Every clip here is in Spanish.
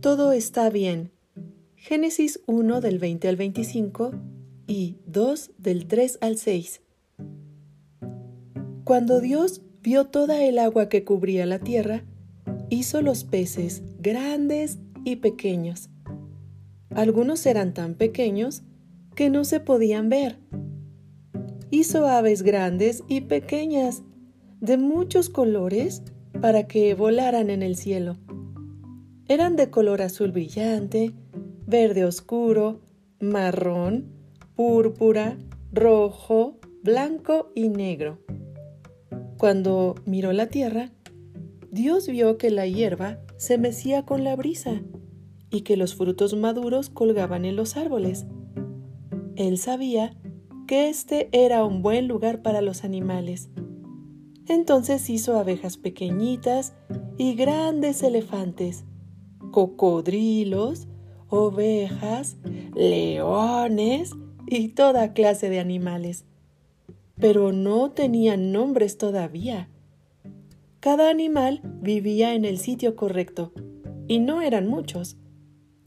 todo está bien. Génesis 1 del 20 al 25 y 2 del 3 al 6. Cuando Dios vio toda el agua que cubría la tierra, hizo los peces grandes y pequeños. Algunos eran tan pequeños que no se podían ver. Hizo aves grandes y pequeñas, de muchos colores, para que volaran en el cielo. Eran de color azul brillante, verde oscuro, marrón, púrpura, rojo, blanco y negro. Cuando miró la tierra, Dios vio que la hierba se mecía con la brisa y que los frutos maduros colgaban en los árboles. Él sabía que este era un buen lugar para los animales. Entonces hizo abejas pequeñitas y grandes elefantes cocodrilos, ovejas, leones y toda clase de animales. Pero no tenían nombres todavía. Cada animal vivía en el sitio correcto, y no eran muchos.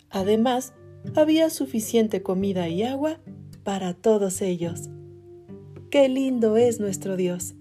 Además, había suficiente comida y agua para todos ellos. ¡Qué lindo es nuestro Dios!